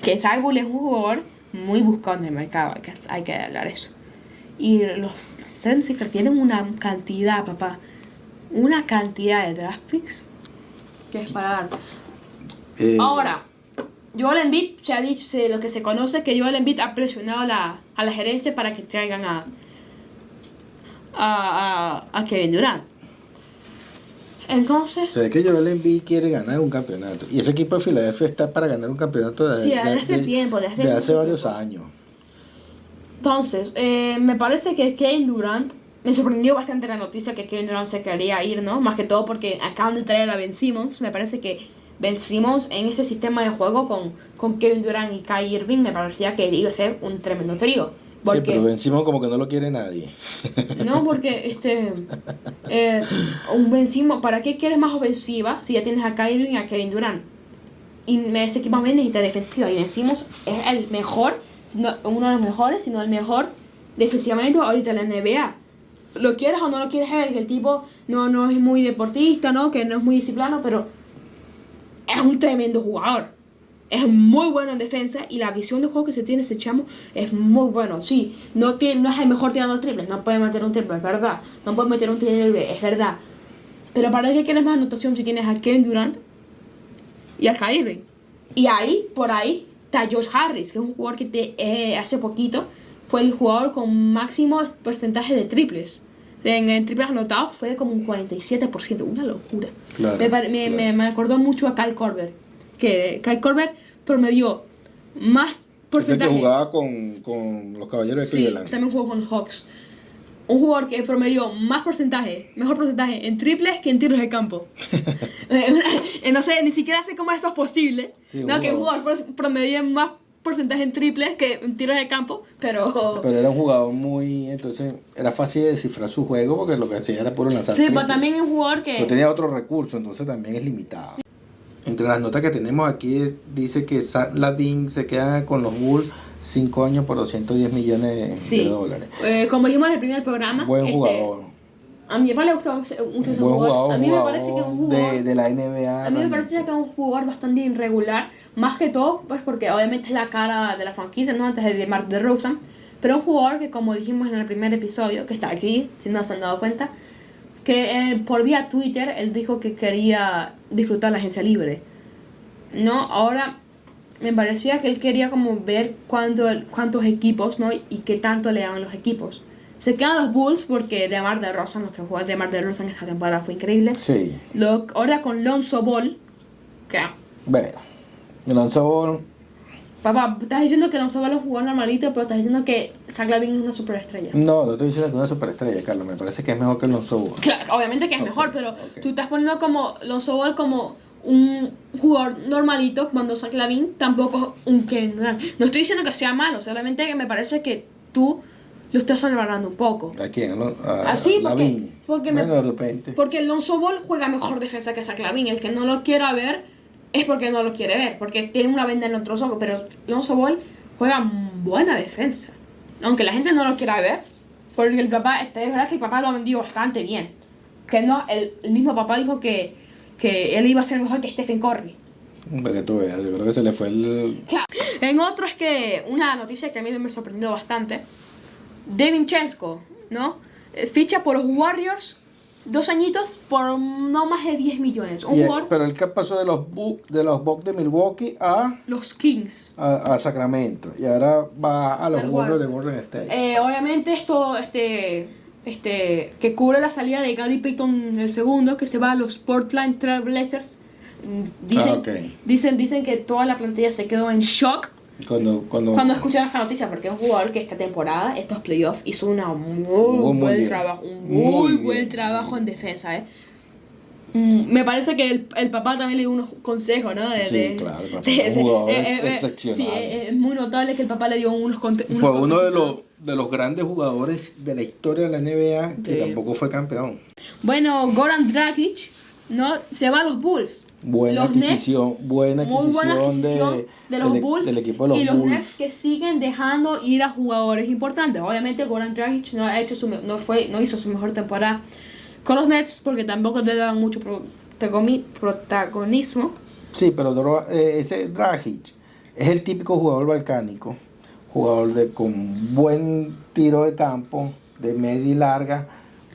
que Thibault es un jugador muy buscado en el mercado, hay que, hay que hablar eso. Y los Sixers tienen una cantidad, papá, una cantidad de draft picks que es para dar. Eh, Ahora, Joel Embiid se ha dicho, se- lo que se conoce que Joel Embiid ha presionado a la, a la gerencia para que traigan a, a, a, a Kevin Durant. Entonces, Se ve que Joel Embiid quiere ganar un campeonato. Y ese equipo de Filadelfia está para ganar un campeonato de, Sí, desde hace tiempo, desde hace de hace varios tiempo. años. entonces eh, me parece que Kevin Durant, me sorprendió bastante la noticia que Kevin Durant se quería ir, ¿no? Más que todo porque acaban de traer a Ben Simmons. Me parece que Ben Simmons en ese sistema de juego con, con Kevin Durant y Kai Irving me parecía que iba a ser un tremendo trío. Porque, Sí, pero vencimos como que no lo quiere nadie. *laughs* No, porque este eh, un Ben Simmons, ¿para qué quieres más ofensiva si ya tienes a Kyrie y a Kevin Durant? Y me- ese equipo también necesita defensiva. Y Ben Simmons es el mejor, si no- uno de los mejores, sino el mejor defensivamente ahorita en la NBA. Lo quieres o no lo quieres ver, que el tipo no, no es muy deportista, ¿no? Que no es muy disciplinado, pero es un tremendo jugador. Es muy bueno en defensa y la visión de juego que se tiene ese chamo es muy bueno. Sí, no, tiene, no es el mejor tirando triples, no puede meter un triple, es verdad. No puede meter un triple, es verdad. Pero para qué quieres más anotación si tienes a Kevin Durant y a Kyrie. Y ahí, por ahí, está Josh Harris, que es un jugador que eh, hace poquito fue el jugador con máximo porcentaje de triples. En, en triples anotados fue como un 47%, una locura. Claro, me, claro. me, me acordó mucho a Kyle Korver, que Kyle Korver promedió más porcentaje. que jugaba con, con los caballeros de Sí, Cleveland. también jugó con Hawks. Un jugador que promedió más porcentaje, mejor porcentaje en triples que en tiros de campo. *laughs* *laughs* Eh, no sé, ni siquiera sé cómo eso es posible. Sí, no, que un jugador. promedie más porcentaje en triples que en tiros de campo, pero... Pero era un jugador muy. Entonces era fácil de descifrar su juego porque lo que hacía era puro lanzar. sí, pero triples. también un jugador que... tenía otros recursos, entonces también es limitado. Entre las notas que tenemos aquí dice que Zach Lavin se queda con los Bulls 5 años por 210 millones Sí. de dólares. eh, como dijimos en el primer programa... Buen este, jugador. A mi papá le gusta mucho ese Buen jugador. jugador, A mí me parece que es un jugador... de, de la NBA. A mí me parece que es un jugador bastante irregular, más que todo, pues porque obviamente es la cara de la franquicia, ¿no? Antes de DeMar DeRozan, pero un jugador que como dijimos en el primer episodio, que está aquí, si no se han dado cuenta, que eh, por vía Twitter él dijo que quería disfrutar la agencia libre, ¿no? Ahora me parecía que él quería como ver cuánto, cuántos equipos, ¿no? Y qué tanto le daban los equipos. Se quedan los Bulls porque DeMar DeRozan, lo que jugó DeMar DeRozan esta temporada fue increíble. Sí. Lo, ahora con Lonzo Ball, que Bueno. Alonso Ball, papá, estás diciendo que Lonzo Ball es un jugador normalito, pero estás diciendo que Zach Lavin es una superestrella. No, no estoy diciendo que es una superestrella, Carlos. Me parece que es mejor que Alonso Ball. Claro, obviamente que es Ok, mejor, pero ok. tú estás poniendo como Lonzo Ball como un jugador normalito cuando Zach Lavin tampoco es un que no estoy diciendo que sea malo, solamente que me parece que tú lo estás sobrevalorando un poco. ¿A quién? ¿A, a Así, porque- Lavin? porque me- bueno, de repente. Porque Lonzo Ball juega mejor defensa que Zach Lavin. El que no lo quiera ver es porque no lo quiere ver, porque tiene una venda en el otro ojo. Pero Lonzo Ball juega buena defensa. Aunque la gente no lo quiera ver, porque el papá, es verdad que el papá lo ha vendido bastante bien. Que no, el, el mismo papá dijo que, que él iba a ser mejor que Stephen Curry. Para que tú veas, yo creo que se le fue el. Claro. En otro es que una noticia que a mí me sorprendió bastante. Devin Chesko, ¿no? Eh, Ficha por los Warriors dos añitos por no más de 10 millones. Un el- pero el que pasó de los Bucks de los Bucks de Milwaukee a, los Kings. a, a Sacramento. Y ahora va a los Warriors de. Golden State. Eh, obviamente esto, este, este, que cubre la salida de Gary Payton el segundo, que se va a los Portland Trail Blazers. Mm, Dicen, Ah, dicen, dicen que toda la plantilla se quedó en shock Cuando, cuando, Cuando escucharon esta noticia, porque es un jugador que esta temporada, estos playoffs, hizo una muy, buen bien. trabajo, un Muy buen trabajo en defensa, ¿eh? Mm, Me parece que el, el papá también le dio unos consejos, ¿no? De, Sí, de- claro, el papá *laughs* de- es un jugador eh, eh, eh, excepcional. Sí, es muy notable que el papá le dio unos, conte- unos fue uno de consejos. los, de los grandes jugadores de la historia de la NBA que Sí. tampoco fue campeón. Bueno, Goran Dragic, ¿no? Se va a los Bulls. Buena Los Nets, adquisición, buena muy adquisición, buena adquisición de, de, los del, e- Bulls del equipo de los y los Bulls. Nets que siguen dejando ir a jugadores importantes. Obviamente Goran Dragic no ha hecho su, no fue no hizo su mejor temporada con los Nets porque tampoco le daban mucho protagonismo. Sí, pero eh, ese Dragic es el típico jugador balcánico, jugador de con buen tiro de campo, de media y larga,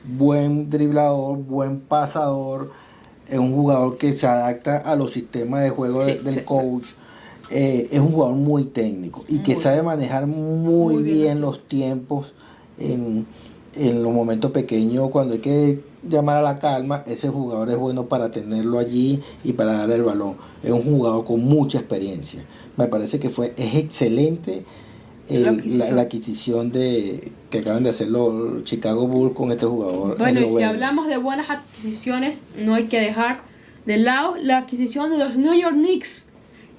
buen driblador, buen pasador, es un jugador que se adapta a los sistemas de juego Sí, del sí, sí. coach. Eh, es un jugador muy técnico y que sabe manejar muy, Muy bien bien, los los tiempos en, en los momentos pequeños cuando hay que llamar a la calma, ese jugador es bueno para tenerlo allí y para darle el balón. Es un jugador con mucha experiencia. Me parece que fue es excelente el- La adquisición. la adquisición de que acaban de hacer los Chicago Bulls con este jugador. Bueno, Es y si hablamos de buenas adquisiciones, no hay que dejar de lado la adquisición de los New York Knicks.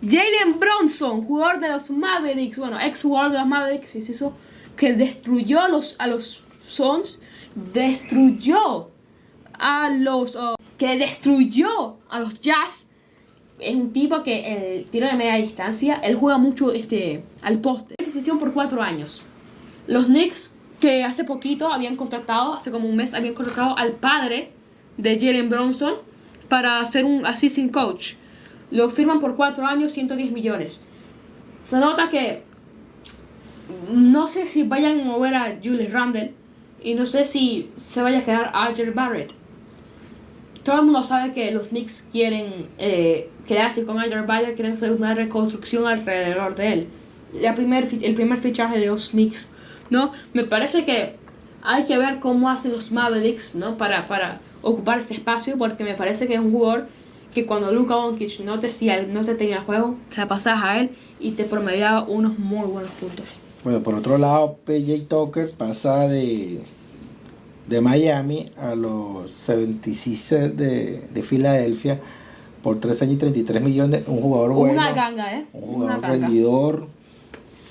Jalen Bronson, jugador de los Mavericks, bueno, ex jugador de los Mavericks, se hizo que destruyó a los, a los Suns, destruyó a los uh, que destruyó a los Jazz. Es un tipo que el tiro de media distancia, él juega mucho este al poste. Por cuatro años. Los Knicks, que hace poquito habían contratado, hace como un mes, habían contratado al padre de Jalen Bronson para ser un assistant coach. Lo firman por 4 años, 110 millones. Se nota que no sé si vayan a mover a Julius Randle y no sé si se vaya a quedar Archer Barrett. Todo el mundo sabe que los Knicks quieren eh, quedarse con Archer Barrett, quieren hacer una reconstrucción alrededor de él. La primer, el primer fichaje de los Knicks, ¿no? Me parece que hay que ver cómo hacen los Mavericks, ¿no? Para, para ocupar ese espacio, porque me parece que es un jugador que cuando Luka Doncic no te, si no te tenía juego, te la pasabas a él y te promediaba unos muy buenos puntos. Bueno, por otro lado, PJ Tucker pasa de, de Miami a los 76ers de, de Filadelfia por 3 años y 33 millones. Un jugador bueno. Una ganga, ¿eh? Un jugador rendidor,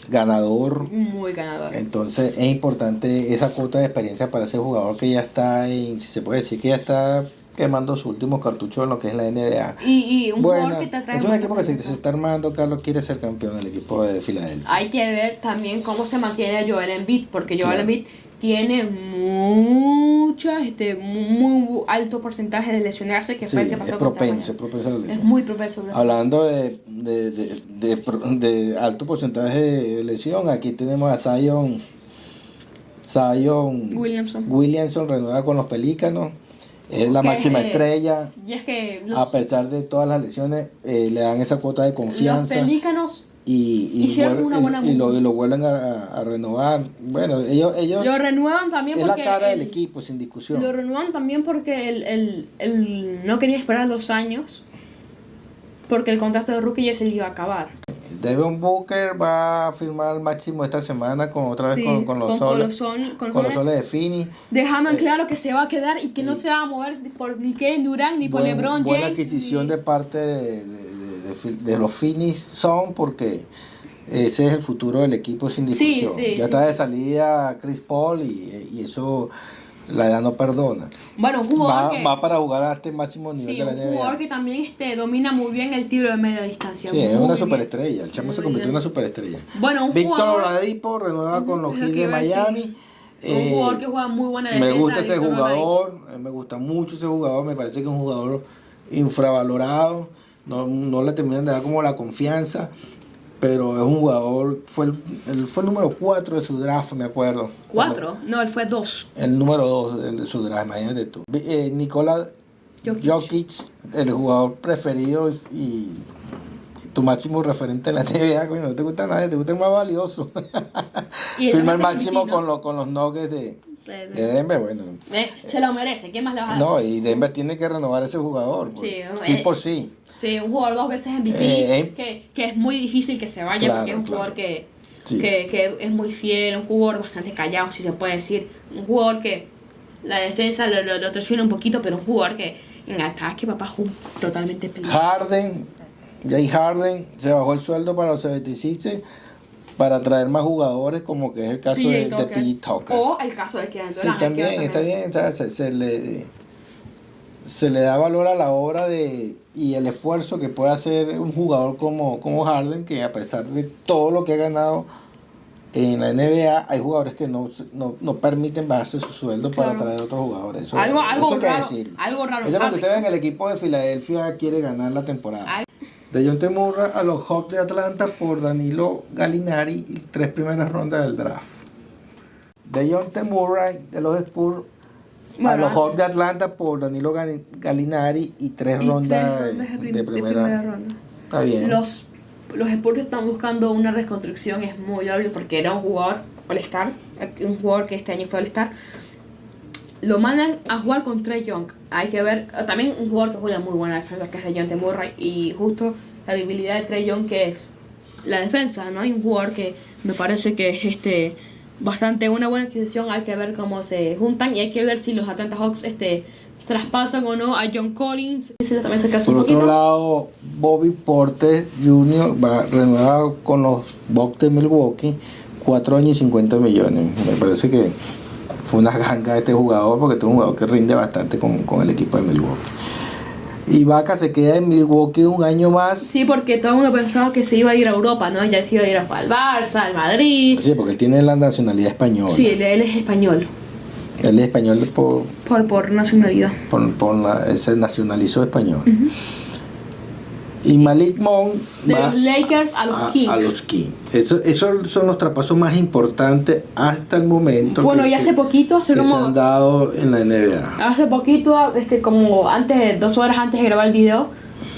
ganador. Muy ganador. Entonces es importante esa cuota de experiencia para ese jugador que ya está, en, si se puede decir que ya está quemando sus últimos cartuchos en lo que es la NBA. Y, y un Bueno, jugador que te trae es un equipo que se, está armando, Carlos quiere ser campeón del equipo de Filadelfia. Hay que ver también cómo se mantiene Joel Embiid, porque Joel Claro. Embiid tiene mucha, este, muy alto porcentaje de lesionarse, que Sí, fue el que es pasó propenso, es propenso a la Es lesión. muy propenso. Hablando de, de, de, alto porcentaje de lesión, aquí tenemos a Zion, Zion Williamson. Williamson renueva con los Pelícanos, es la máxima eh, estrella, Y es que los, a pesar de todas las lesiones, eh, le dan esa cuota de los confianza pelícanos y, y, hicieron una y- buena y lo, move. y lo vuelven a, a- renovar. Bueno, ellos, ellos lo renuevan también es la porque cara el- del equipo, sin discusión. Lo renuevan también porque el, el, el no quería esperar dos años porque el contrato de rookie ya se le iba a acabar. Devon Booker va a firmar al máximo esta semana con otra vez Sí, con, con los con soles. Con con los soles. de Fini. Dejando en Eh, claro que se va a quedar y que no y- se va a mover por ni Kevin Durant ni por Buen- LeBron buena James. adquisición ni- de parte de, de- de- de de los Phoenix son porque ese es el futuro del equipo sin discusión. sí, ya sí, está de sí. salida Chris Paul y, y eso la edad no perdona. Bueno, un jugador Va, que, va para jugar a este máximo nivel de la un jugador NBA. que también este, domina muy bien el tiro de media distancia. Sí, es una bien. superestrella. El chamo se convirtió en una superestrella. Bueno, un Víctor Oladipo renueva con los Heat de. Miami. un Eh, jugador que juega muy buena defensa. Me gusta ese Oladipo. jugador, eh, me gusta mucho ese jugador, me parece que es un jugador infravalorado, no, no le terminan de dar como la confianza, pero es un jugador, fue el, fue el número 4 de su draft, me acuerdo. ¿Cuatro? No, él fue dos. El número 2 de su draft, imagínate tú. Eh, Nikola Jokic. Jokic, el jugador preferido y, y tu máximo referente en la *laughs* NBA, coño, no te gusta nadie, te gusta el más valioso. *laughs* Y Firma el máximo con, los con los Nuggets de, De- de Denver, bueno. Eh, se lo merece. ¿Quién más le va a dar? No, y Denver tiene que renovar ese jugador. pues. Sí, Sí, eh, por sí. Sí, un jugador dos veces MVP, Eh, eh. que, que es muy difícil que se vaya Claro, porque es un claro. jugador que, Sí. que, que es muy fiel, un jugador bastante callado, si se puede decir. Un jugador que la defensa lo, lo, lo traiciona un poquito, pero un jugador que en ataque, papá, es un totalmente peligroso. Harden, Jay Harden, se bajó el sueldo para los 76 para traer más jugadores, como que es el caso de, de. PG Tucker. O el caso de Sí, Durant. que ver también, está bien, o sea, se, se le, se le da valor a la obra de y el esfuerzo que puede hacer un jugador como, como Harden, que a pesar de todo lo que ha ganado en la NBA, hay jugadores que no, no, no permiten bajarse su sueldo para Claro. traer otros jugadores. Eso, Algo- algo raro, decirlo. algo raro en Eso porque Harden. ustedes ven que el equipo de Filadelfia quiere ganar la temporada. De John Temurra a los Hawks de Atlanta por Danilo Galinari y tres primeras rondas del draft. De John Murray de los Spurs a Bueno, los Hawks de Atlanta por Danilo Gal- Galinari y tres y tres rondas de, rondas de prim- de de primera. primera ronda. Está bien. Los, los Spurs están buscando una reconstrucción, es muy obvio, porque era un jugador All-Star, un jugador que este año fue All-Star. Lo mandan a jugar con Trey Young. Hay que ver, eh, también un jugador que juega muy buena defensa, que es de John Murray, y justo la debilidad de Trey Young, que es la defensa, ¿no? Hay un jugador que me parece que es este bastante una buena adquisición, hay que ver cómo se juntan y hay que ver si los Atlanta Hawks este traspasan o no a John Collins. También se Por un otro lado, Bobby Porter Jr. va renovado con los Bucks de Milwaukee, 4 años y 50 millones. Me parece que fue una ganga este jugador porque es un jugador que rinde bastante con, con el equipo de Milwaukee. Y Vaca se queda en Milwaukee un año más. Sí, porque todo el mundo pensaba que se iba a ir a Europa, ¿no? Ya se iba a ir al Barça, al Madrid. Sí, porque él tiene la nacionalidad española. Sí, él, él es español, Él es español por, por, por nacionalidad. por, por se nacionalizó español. Y Malik Monk De va los Lakers a los a, Kings. a los Kings. Eso- Esos son los traspasos más importantes hasta el momento. Bueno, que- y hace poquito, hace que se como... han dado en la NBA. Hace poquito, este, como antes, dos horas antes de grabar el video,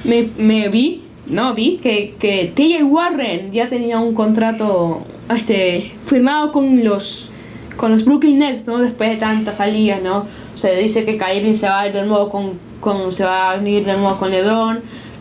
me, me vi, no, vi que, que TJ Warren ya tenía un contrato este, firmado con los con los Brooklyn Nets, ¿no? Después de tantas salidas, ¿no? Se dice que Kyrie se va a ir de nuevo con con, se va a unir de nuevo con LeBron.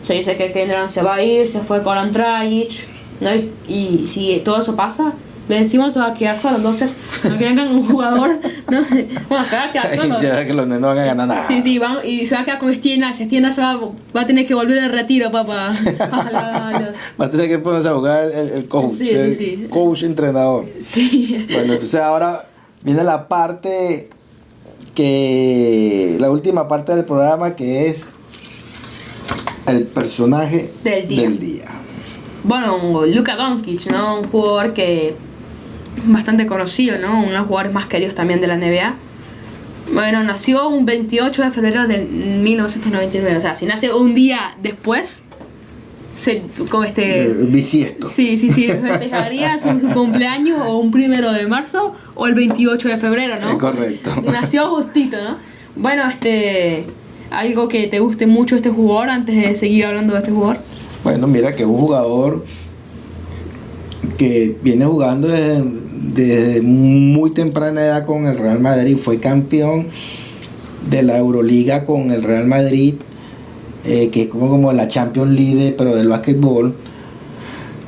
Se dice que Kendrick se va a ir, se fue con Dragic, ¿no? Y, y si todo eso pasa, Ben Simmons se va a quedar solo. Entonces, no quieren que un jugador, ¿no? Bueno, se va a quedar solo. Y se ve que los nenes no van a ganar nada. Sí, sí, van, y se va a quedar con Steve Nash. Steve Nash va, va a tener que volver de retiro, papá. *laughs* Ojalá Va a tener que ponerse a jugar el, el coach. Sí, sí, sí. Coach entrenador. Sí. Bueno, entonces ahora viene la parte que. La última parte del programa que es el personaje Del día. Del día. Bueno, Luka Doncic, ¿no? Un jugador que bastante conocido, ¿no? Uno de los jugadores más queridos también de la NBA. Bueno, nació un 28 de febrero de 1999, o sea, si nace un día después, se, con Eh, este... bisiesto. Sí, sí, sí, festejaría *laughs* su, su cumpleaños o un primero de marzo o el 28 de febrero, ¿no? Es correcto. Nació justito, ¿no? Bueno, este... Algo que te guste mucho este jugador antes de seguir hablando de este jugador. Bueno, mira que es un jugador que viene jugando desde, muy temprana edad con el Real Madrid, fue campeón de la Euroliga con el Real Madrid, eh, que es como, como la Champions League, pero del básquetbol.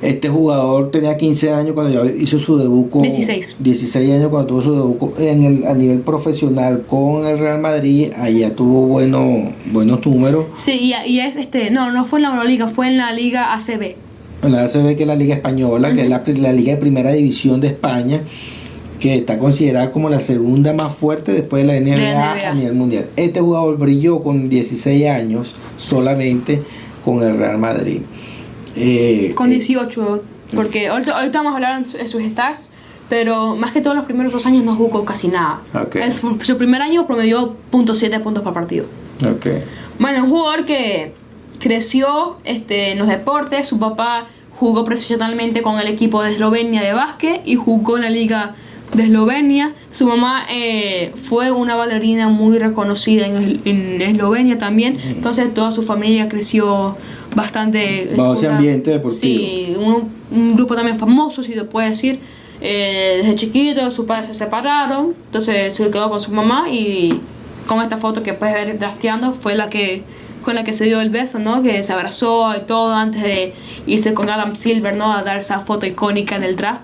Este jugador tenía 15 años cuando ya hizo su debut con 16. 16 años cuando tuvo su debut en el, a nivel profesional con el Real Madrid, allá tuvo buenos buenos números. Sí, y, y es este, no, no fue en la Euroliga, fue en la Liga ACB. En la ACB, que es la Liga Española, que es la, la Liga de Primera División de España, que está considerada como la segunda más fuerte después de la NBA, NBA. a nivel mundial. Este jugador brilló con 16 años solamente con el Real Madrid. Eh, Con eh, 18, porque ahorita, ahorita vamos a hablar de sus stats, pero más que todos los primeros dos años no jugó casi nada. Ok. El- su primer año promedió .7 puntos por partido. ok. Bueno, un jugador que creció este, en los deportes, su papá jugó profesionalmente con el equipo de Eslovenia de básquet y jugó en la liga de Eslovenia. Su mamá eh, fue una bailarina muy reconocida en, en Eslovenia también, entonces toda su familia creció bastante... Bajo ese ambiente deportivo. Sí, un, un grupo también famoso, si se puede decir. Eh, desde chiquito sus padres se separaron, entonces se quedó con su mamá y con esta foto que puedes ver drafteando fue la que con la que se dio el beso, ¿no? Que se abrazó y todo antes de irse con Adam Silver, ¿no? A dar esa foto icónica en el draft.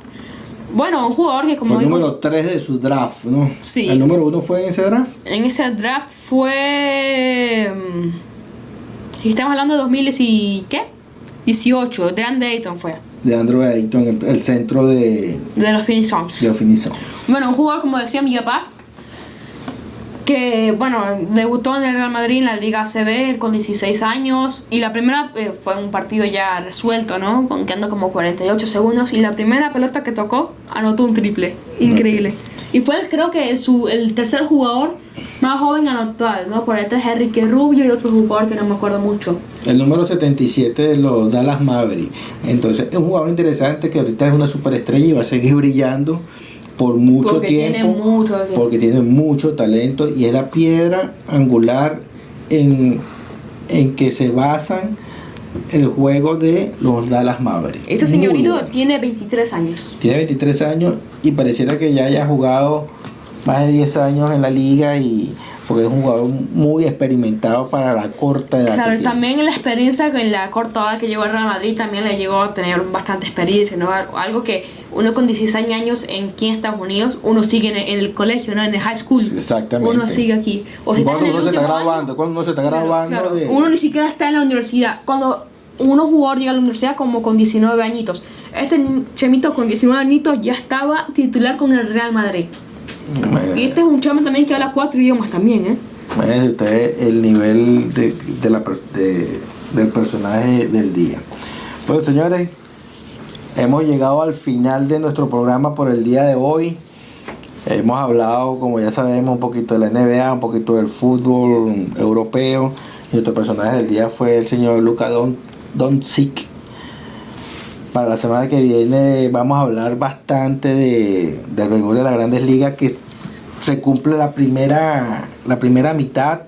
Bueno, un jugador que como Fue el digo, número 3 de su draft, ¿no? Sí. El número 1 fue en ese draft. en ese draft fue... Estamos hablando de 2010 y ¿qué? 18, Dan Dayton fue, De Andrew Ayton, el, el centro de, de los Phoenix Suns. de Phoenix Suns. Bueno, un jugador, como decía mi papá, que, bueno, debutó en el Real Madrid en la Liga ACB con 16 años. Y la primera eh, fue un partido ya resuelto, ¿no? Con quedando como 48 segundos. Y la primera pelota que tocó, anotó un triple. Increíble. Y fue, creo que, el, su, el tercer jugador más joven anotado, ¿no? Por detrás de Enrique Rubio y otro jugador que no me acuerdo mucho. El número 77 de los Dallas Mavericks. Entonces, es un jugador interesante que ahorita es una superestrella y va a seguir brillando por mucho Porque tiempo. tiene mucho tiempo. Porque tiene mucho talento y es la piedra angular en, en que se basan el juego de los Dallas Mavericks. Este Muy señorito bueno. tiene 23 años. Tiene 23 años y pareciera que ya haya jugado más de 10 años en la liga y porque es un jugador muy experimentado para la corta edad. Claro, que tiene. también la experiencia en la corta edad que llegó al Real Madrid también le llegó a tener bastante experiencia, ¿no? Algo que uno con 16 años en aquí en Estados Unidos, uno sigue en el, colegio, ¿no? En el high school. Exactamente. Uno sigue aquí. O si cuando uno se está graduando, cuando uno se está graduando claro. de... Uno ni siquiera está en la universidad. Cuando uno jugador llega a la universidad como con 19 añitos. Este chemito con 19 añitos ya estaba titular con el Real Madrid. Y este es un chamo también que habla cuatro idiomas también, ¿eh? Imagínense ustedes el nivel de, de la, de- del personaje del día. Bueno, señores, hemos llegado al final de nuestro programa por el día de hoy. Hemos hablado, como ya sabemos, un poquito de la NBA, un poquito del fútbol europeo. Y nuestro personaje del día fue el señor Luka Don, Doncic. Para la semana que viene vamos a hablar bastante de, del béisbol de las grandes ligas que se cumple la primera, la primera mitad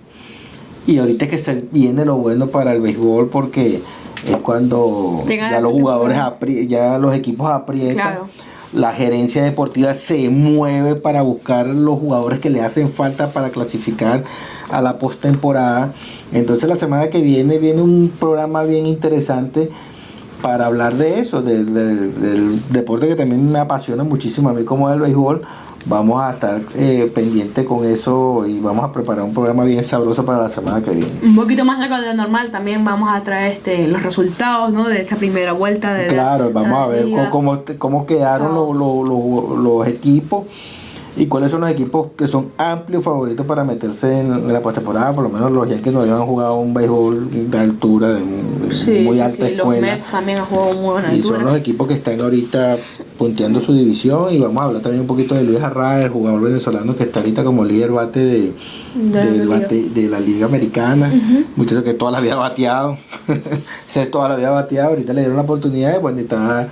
y ahorita que se viene lo bueno para el béisbol porque es cuando Llegan ya los jugadores apri- ya los equipos aprietan Claro. la gerencia deportiva se mueve para buscar los jugadores que le hacen falta para clasificar a la postemporada. Entonces la semana que viene viene un programa bien interesante para hablar de eso, del, del deporte que también me apasiona muchísimo a mí como el béisbol vamos a estar eh, pendientes con eso y vamos a preparar un programa bien sabroso para la semana que viene. Un poquito más largo de lo normal, también vamos a traer este, los resultados ¿no? de esta primera vuelta. De claro, vamos a ver cómo, cómo, quedaron los, los, los equipos y cuáles son los equipos que son amplios favoritos para meterse en, la postemporada, por lo menos los Yankees no habían jugado un béisbol de altura, de, muy alta sí, escuela. Los Mets también han jugado muy buena Y son los equipos que están ahorita punteando su división. Y vamos a hablar también un poquito de Luis Arraez, el jugador venezolano que está ahorita como líder bate de, de, la Liga. Americana, muchos que toda la vida ha bateado, *laughs* es toda la vida bateado, ahorita le dieron la oportunidad de bueno, está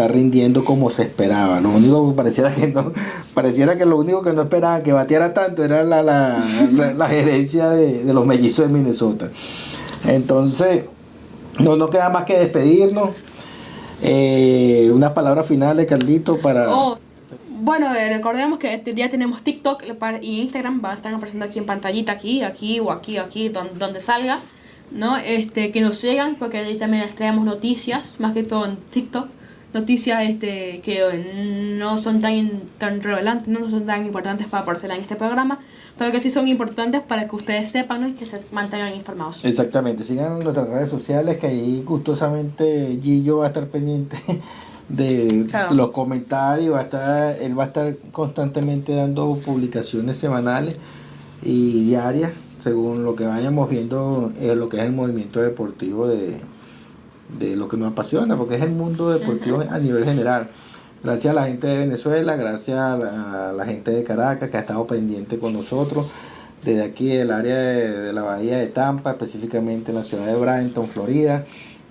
está rindiendo como se esperaba. Lo único que pareciera que no, pareciera que lo único que no esperaba que bateara tanto era la, la, gerencia de, los mellizos de Minnesota. Entonces, no nos queda más que despedirnos. Eh, unas palabras finales, Carlito, para... Oh, bueno, eh, recordemos que este día tenemos TikTok y Instagram, va a estar apareciendo aquí en pantallita, aquí, aquí o aquí, aquí, donde, donde salga. ¿no? Este, que nos sigan, porque ahí también les traemos noticias, más que todo en TikTok noticias este, que no son tan, tan relevantes, no son tan importantes para aparecer en este programa, pero que sí son importantes para que ustedes sepan y que se mantengan informados. Exactamente, sigan nuestras redes sociales que ahí gustosamente Gillo va a estar pendiente *laughs* de los comentarios, va a estar, él va a estar constantemente dando publicaciones semanales y diarias según lo que vayamos viendo en lo que es el movimiento deportivo de, de lo que nos apasiona, porque es el mundo deportivo a nivel general. Gracias a la gente de Venezuela, gracias a la, gente de Caracas que ha estado pendiente con nosotros, desde aquí del área de, la bahía de Tampa, específicamente en la ciudad de Bradenton, Florida.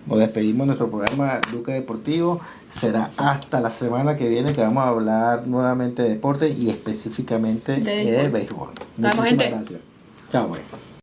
Nos despedimos de nuestro programa Duque Deportivo. Será hasta la semana que viene que vamos a hablar nuevamente de deporte y específicamente de, béisbol. Muchísimas gracias. Chao, pues.